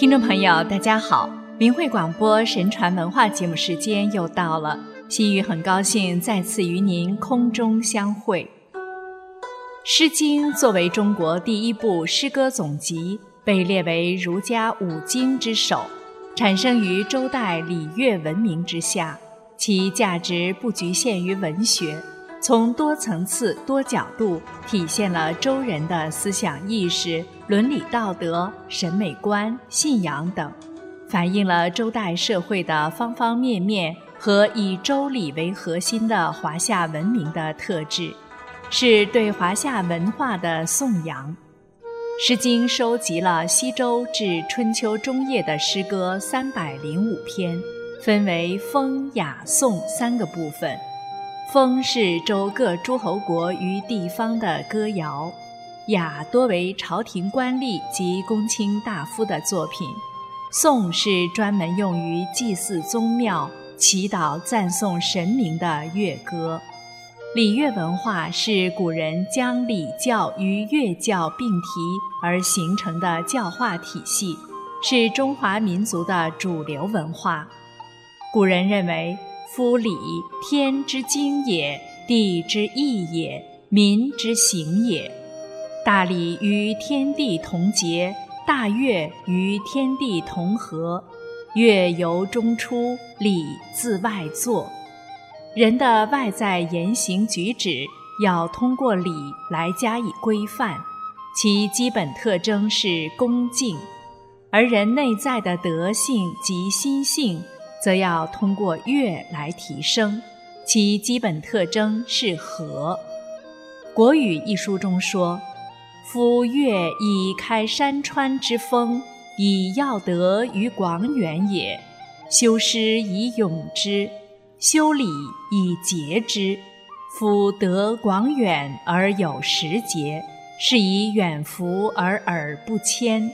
听众朋友，大家好！明慧广播神传文化节目时间又到了，西雨很高兴再次与您空中相会。《诗经》作为中国第一部诗歌总集，被列为儒家五经之首，产生于周代礼乐文明之下，其价值不局限于文学。从多层次、多角度体现了周人的思想意识、伦理道德、审美观、信仰等，反映了周代社会的方方面面和以周礼为核心的华夏文明的特质，是对华夏文化的颂扬。《诗经》收集了西周至春秋中叶的诗歌三百零五篇，分为风、雅、颂三个部分。风是周各诸侯国与地方的歌谣，雅多为朝廷官吏及公卿大夫的作品，颂是专门用于祭祀宗庙、祈祷赞颂神明的乐歌。礼乐文化是古人将礼教与乐教并提而形成的教化体系，是中华民族的主流文化。古人认为。夫礼，天之经也，地之义也，民之行也。大礼与天地同节，大乐与天地同和。乐由中出，礼自外作。人的外在言行举止要通过礼来加以规范，其基本特征是恭敬；而人内在的德性及心性。则要通过乐来提升，其基本特征是和。《国语》一书中说：“夫乐以开山川之风，以耀德于广远也。修诗以咏之，修礼以节之。夫德广远而有时节，是以远福而耳不迁。”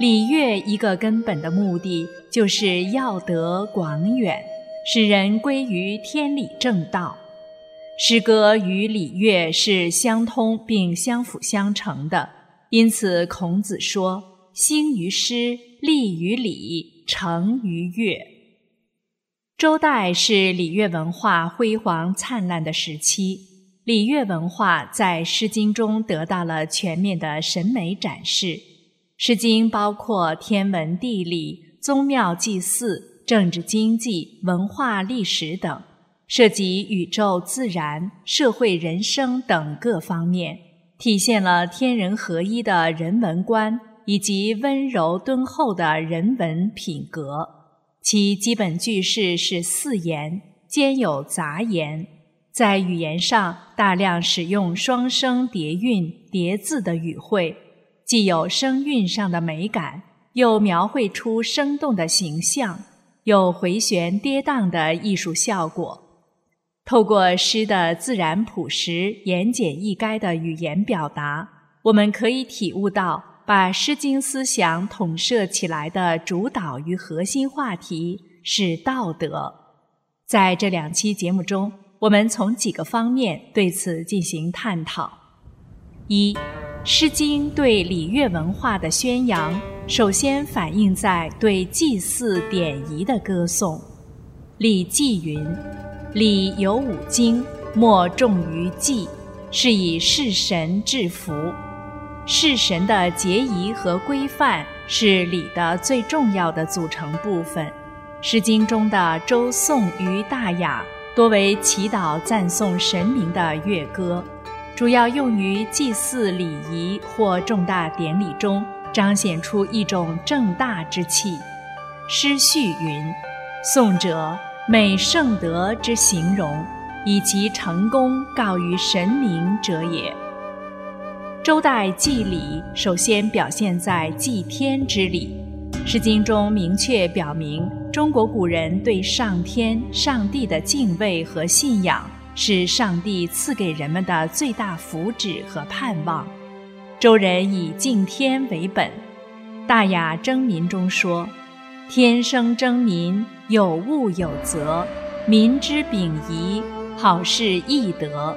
礼乐一个根本的目的，就是要得广远，使人归于天理正道。诗歌与礼乐是相通并相辅相成的，因此孔子说：“兴于诗，立于礼，成于乐。”周代是礼乐文化辉煌灿烂的时期，礼乐文化在《诗经》中得到了全面的审美展示。《诗经》包括天文、地理、宗庙、祭祀、政治、经济、文化、历史等，涉及宇宙、自然、社会、人生等各方面，体现了天人合一的人文观以及温柔敦厚的人文品格。其基本句式是四言，兼有杂言，在语言上大量使用双声叠韵、叠字的语汇。既有声韵上的美感，又描绘出生动的形象，有回旋跌宕的艺术效果。透过诗的自然朴实、言简意赅的语言表达，我们可以体悟到把《诗经》思想统摄起来的主导与核心话题是道德。在这两期节目中，我们从几个方面对此进行探讨：一。《诗经》对礼乐文化的宣扬，首先反映在对祭祀典仪的歌颂。《礼记》云：“礼有五经，莫重于祭，是以事神致福。”事神的节仪和规范是礼的最重要的组成部分。《诗经》中的周颂与大雅，多为祈祷赞颂神明的乐歌。主要用于祭祀礼仪或重大典礼中，彰显出一种正大之气。诗序云：“颂者，美圣德之形容，以其成功告于神明者也。”周代祭礼首先表现在祭天之礼，《诗经》中明确表明，中国古人对上天、上帝的敬畏和信仰。是上帝赐给人们的最大福祉和盼望。周人以敬天为本，《大雅·争民》中说：“天生争民，有物有则，民之秉仪，好事易得。”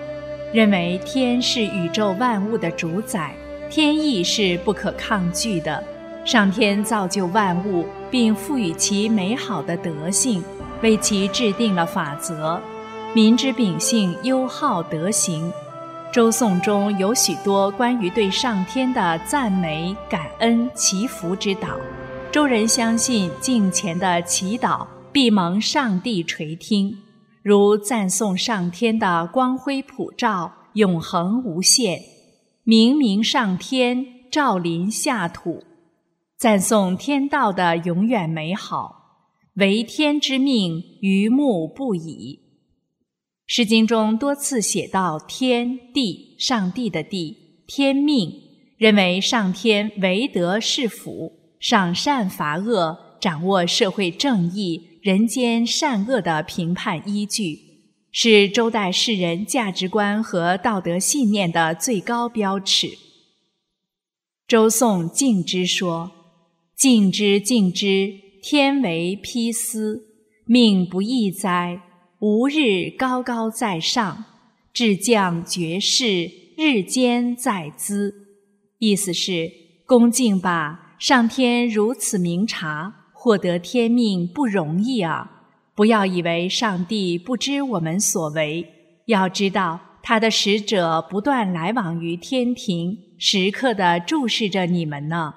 认为天是宇宙万物的主宰，天意是不可抗拒的，上天造就万物，并赋予其美好的德性，为其制定了法则。民之秉性优好德行。周颂中有许多关于对上天的赞美、感恩、祈福之祷。周人相信敬虔的祈祷必蒙上帝垂听，如赞颂上天的光辉普照、永恒无限，明明上天，照临下土；赞颂天道的永远美好，为天之命，愚目不已。《诗经》中多次写到天地，上帝的地，天命，认为上天唯德是辅，赏善罚恶，掌握社会正义、人间善恶的评判依据，是周代世人价值观和道德信念的最高标尺。周颂敬之说：“敬之，敬之，天为披丝，命不易哉。”吾日高高在上，至降绝世，日间在兹。意思是恭敬吧，上天如此明察，获得天命不容易啊！不要以为上帝不知我们所为，要知道他的使者不断来往于天庭，时刻的注视着你们呢。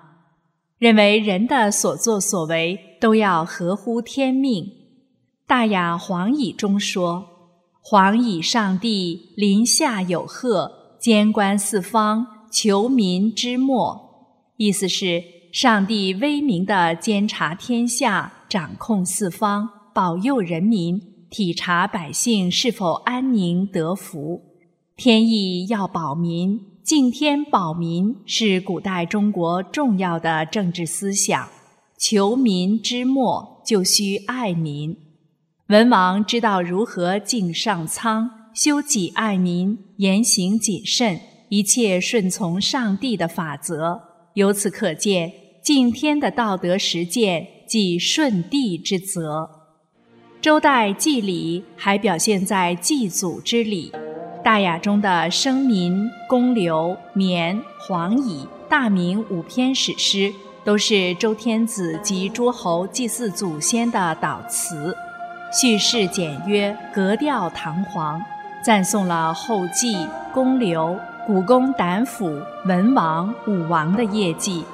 认为人的所作所为都要合乎天命。大雅黄乙中说：“黄乙上帝临下有贺，监观四方，求民之末。”意思是上帝威名的监察天下，掌控四方，保佑人民，体察百姓是否安宁得福。天意要保民，敬天保民是古代中国重要的政治思想。求民之末，就需爱民。文王知道如何敬上苍，修己爱民，言行谨慎，一切顺从上帝的法则。由此可见，敬天的道德实践即顺帝之责。周代祭礼还表现在祭祖之礼，《大雅》中的生民、公刘、绵、黄乙、大明五篇史诗，都是周天子及诸侯祭祀祖先的祷词。叙事简约，格调堂皇，赞颂了后继、公刘、古公胆府、文王、武王的业绩。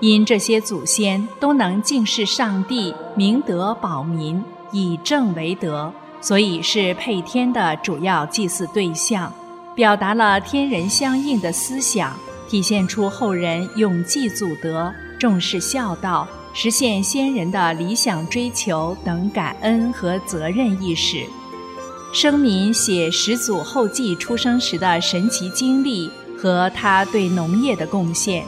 因这些祖先都能敬视上帝，明德保民，以正为德，所以是配天的主要祭祀对象，表达了天人相应的思想，体现出后人永继祖德，重视孝道。实现先人的理想追求等感恩和责任意识。生民写始祖后继出生时的神奇经历和他对农业的贡献。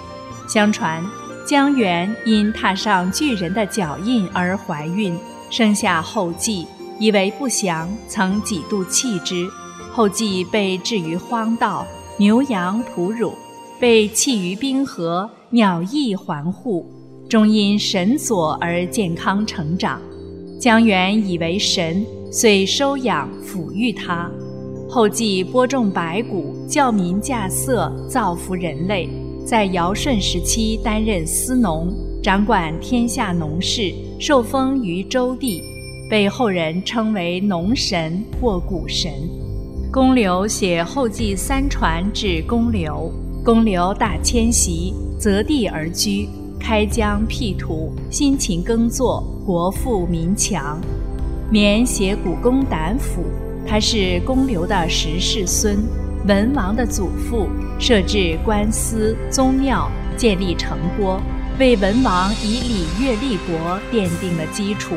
相传，姜源因踏上巨人的脚印而怀孕，生下后继，以为不祥，曾几度弃之。后继被置于荒道，牛羊哺乳，被弃于冰河，鸟翼环护。终因神佐而健康成长，姜源以为神，遂收养抚育他。后继播种白谷，教民稼穑，造福人类。在尧舜时期担任司农，掌管天下农事，受封于周地，被后人称为农神或谷神。公刘写后继三传至公刘，公刘大迁徙，择地而居。开疆辟土，辛勤耕作，国富民强。绵写古公胆府，他是公刘的十世孙，文王的祖父，设置官司宗庙，建立城郭，为文王以礼乐立国奠定了基础。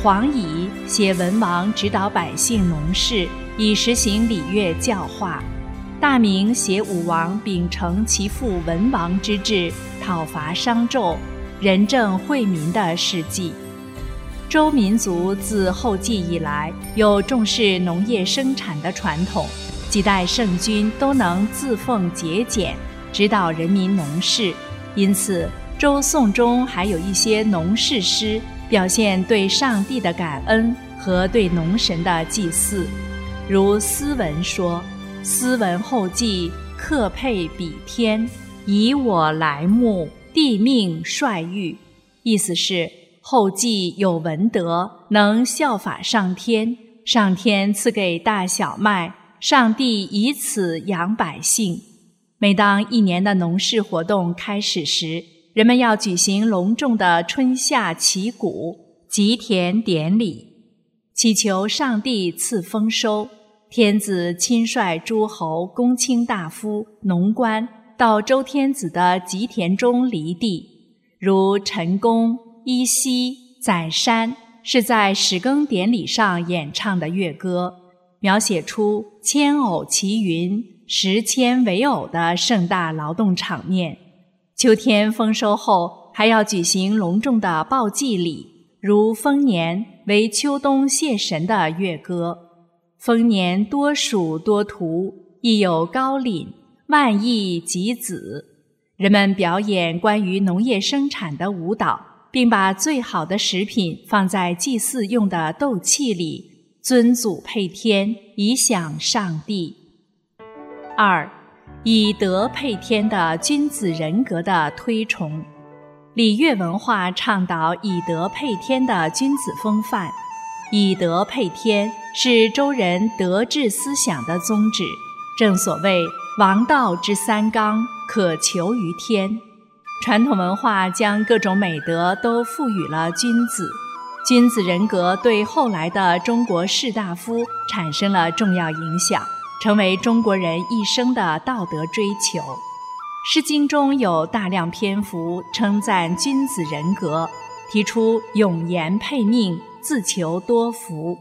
黄乙写文王指导百姓农事，以实行礼乐教化。大明写武王秉承其父文王之志，讨伐商纣，仁政惠民的事迹。周民族自后继以来，有重视农业生产的传统，几代圣君都能自奉节俭，指导人民农事。因此，周颂中还有一些农事诗，表现对上帝的感恩和对农神的祭祀，如斯文说。斯文后继，克配比天，以我来目，帝命帅誉，意思是后继有文德，能效法上天，上天赐给大小麦，上帝以此养百姓。每当一年的农事活动开始时，人们要举行隆重的春夏祈谷、吉田典礼，祈求上帝赐丰收。天子亲率诸侯、公卿大夫、农官到周天子的吉田中犁地，如陈宫、依稀载山，是在始耕典礼上演唱的乐歌，描写出千偶齐云、十千为偶的盛大劳动场面。秋天丰收后，还要举行隆重的报祭礼，如丰年为秋冬谢神的乐歌。丰年多属多图，亦有高岭，万亿及子。人们表演关于农业生产的舞蹈，并把最好的食品放在祭祀用的斗器里，尊祖配天，以享上帝。二。以德配天的君子人格的推崇，礼乐文化倡导以德配天的君子风范。以德配天是周人德治思想的宗旨。正所谓王道之三纲，可求于天。传统文化将各种美德都赋予了君子，君子人格对后来的中国士大夫产生了重要影响。成为中国人一生的道德追求，《诗经》中有大量篇幅称赞君子人格，提出永言配命、自求多福，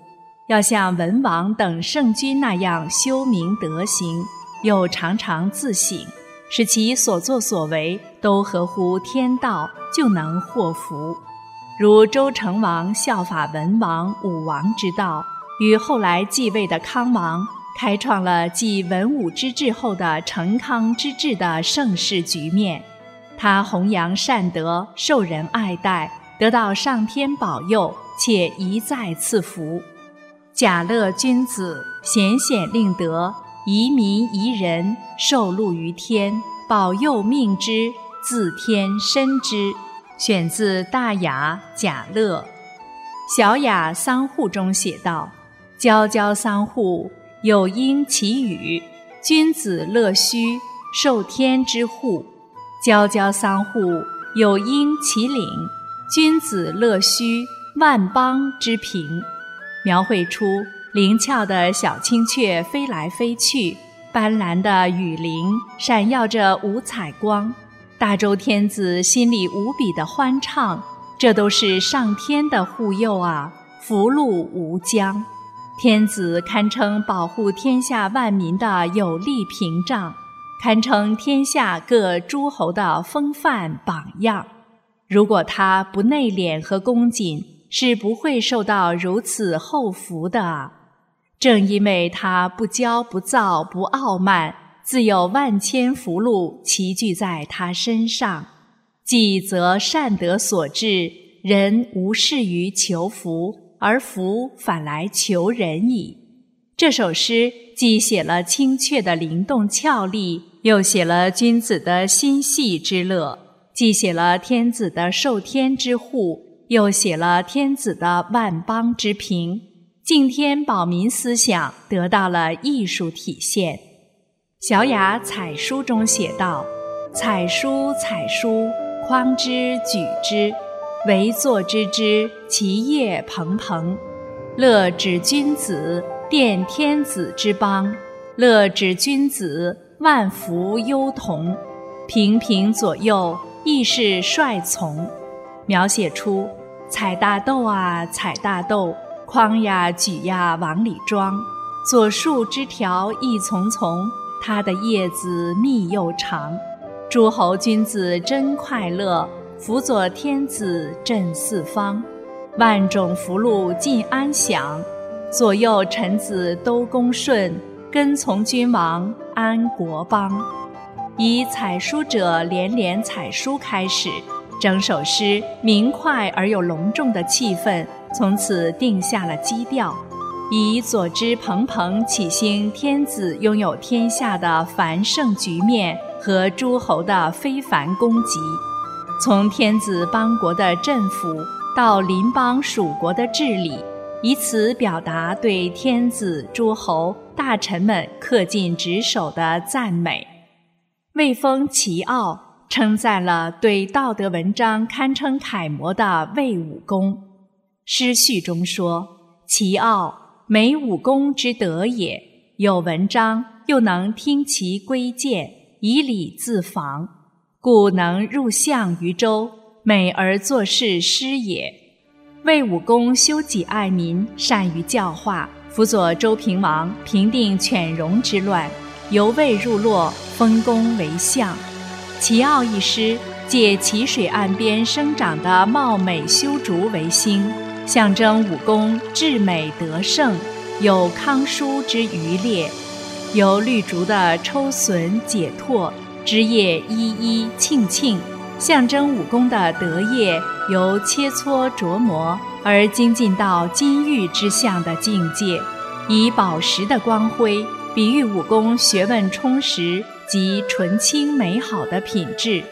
要像文王等圣君那样修明德行，又常常自省，使其所作所为都合乎天道，就能获福。如周成王效法文王、武王之道，与后来继位的康王。开创了继文武之治后的成康之治的盛世局面。他弘扬善德，受人爱戴，得到上天保佑，且一再赐福。贾乐君子，显显令德，宜民宜人，受禄于天，保佑命之，自天身之。选自《大雅·贾乐》。《小雅·桑户》中写道：“皎皎桑户。”有因其语，君子乐须，受天之护；皎皎桑户，有因其领，君子乐须，万邦之平。描绘出灵巧的小青雀飞来飞去，斑斓的羽翎闪耀着五彩光，大周天子心里无比的欢畅。这都是上天的护佑啊，福禄无疆。天子堪称保护天下万民的有力屏障，堪称天下各诸侯的风范榜样。如果他不内敛和恭谨，是不会受到如此厚福的。正因为他不骄不躁不傲慢，自有万千福禄齐聚在他身上。既则善德所致，人无事于求福。而福反来求人矣。这首诗既写了青雀的灵动俏丽，又写了君子的心细之乐；既写了天子的受天之护，又写了天子的万邦之平。敬天保民思想得到了艺术体现。《小雅·采书》中写道：“采书，采书，匡之举之。”惟作之之，其业蓬蓬。乐指君子，奠天子之邦；乐指君子，万福优同。平平左右，亦是帅从。描写出采大豆啊，采大豆，筐呀举呀往里装。左树枝条一丛丛，它的叶子密又长。诸侯君子真快乐。辅佐天子镇四方，万种福禄尽安享；左右臣子都恭顺，跟从君王安国邦。以采书者连连采书开始，整首诗明快而又隆重的气氛从此定下了基调。以左之蓬蓬起兴，天子拥有天下的繁盛局面和诸侯的非凡功绩。从天子邦国的政府到邻邦属国的治理，以此表达对天子、诸侯、大臣们恪尽职守的赞美。魏封齐傲，称赞了对道德文章堪称楷模的魏武公。诗序中说：“齐傲，美武功之德也，有文章，又能听其规谏，以礼自防。”故能入相于周，美而作事师也。魏武公修己爱民，善于教化，辅佐周平王平定犬戎之乱，由魏入洛，封公为相。齐傲一诗，借淇水岸边生长的茂美修竹为兴，象征武功至美德胜，有康舒之余烈，由绿竹的抽笋解脱。枝叶依依庆庆，象征武功的德业由切磋琢磨而精进到金玉之相的境界，以宝石的光辉比喻武功学问充实及纯清美好的品质，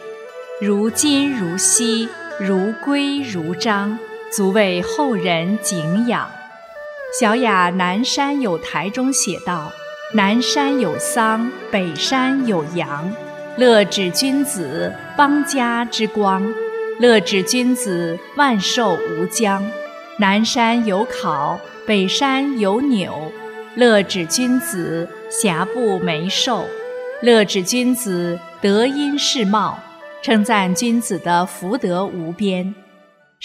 如金如锡，如圭如章，足为后人敬仰。小雅南山有台中写道：“南山有桑，北山有杨。”乐指君子，邦家之光；乐指君子，万寿无疆。南山有考，北山有纽；乐指君子，瑕不眉寿；乐指君子，德音世貌，称赞君子的福德无边。《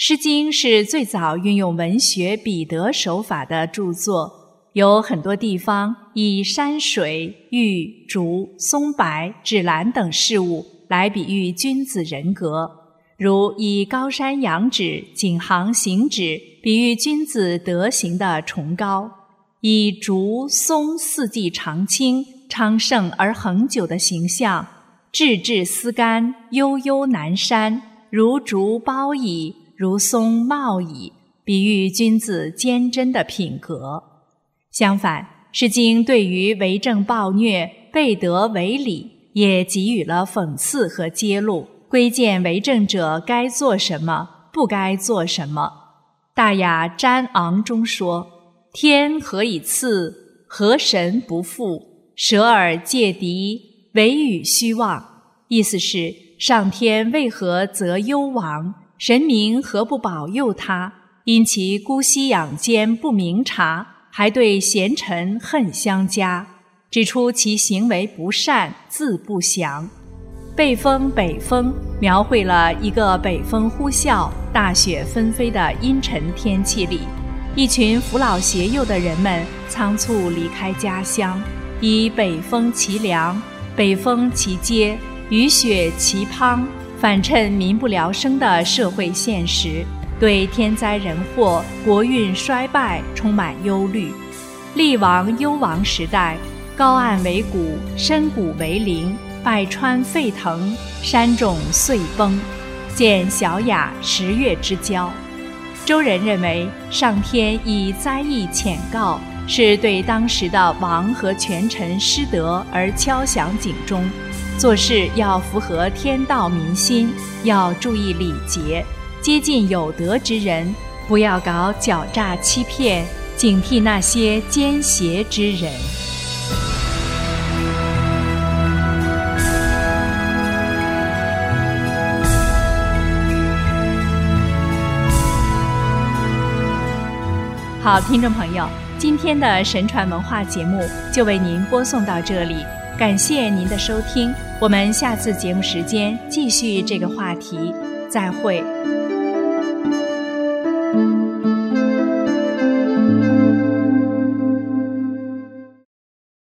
诗经》是最早运用文学比得手法的著作。有很多地方以山水、玉、竹、松柏、芷兰等事物来比喻君子人格，如以高山仰止、景行行止比喻君子德行的崇高；以竹、松四季常青、昌盛而恒久的形象，质质思甘、悠悠南山，如竹苞矣，如松茂矣，比喻君子坚贞的品格。相反，《诗经》对于为政暴虐、背德违礼，也给予了讽刺和揭露，规谏为政者该做什么，不该做什么。《大雅·詹昂》中说：“天何以赐？何神不复？舍尔戒敌，惟与虚妄。”意思是，上天为何责幽王？神明何不保佑他？因其姑息养奸，不明察。还对贤臣恨相加，指出其行为不善，自不祥。北风北风描绘了一个北风呼啸、大雪纷飞的阴沉天气里，一群扶老携幼的人们仓促离开家乡，以北风其凉、北风其街、雨雪其滂，反衬民不聊生的社会现实。对天灾人祸、国运衰败充满忧虑。厉王幽王时代，高岸为谷，深谷为陵，百川沸腾，山冢遂崩。见小雅十月之交。周人认为，上天以灾异浅告，是对当时的王和权臣失德而敲响警钟，做事要符合天道民心，要注意礼节。接近有德之人，不要搞狡诈欺骗，警惕那些奸邪之人。好，听众朋友，今天的神传文化节目就为您播送到这里，感谢您的收听，我们下次节目时间继续这个话题，再会。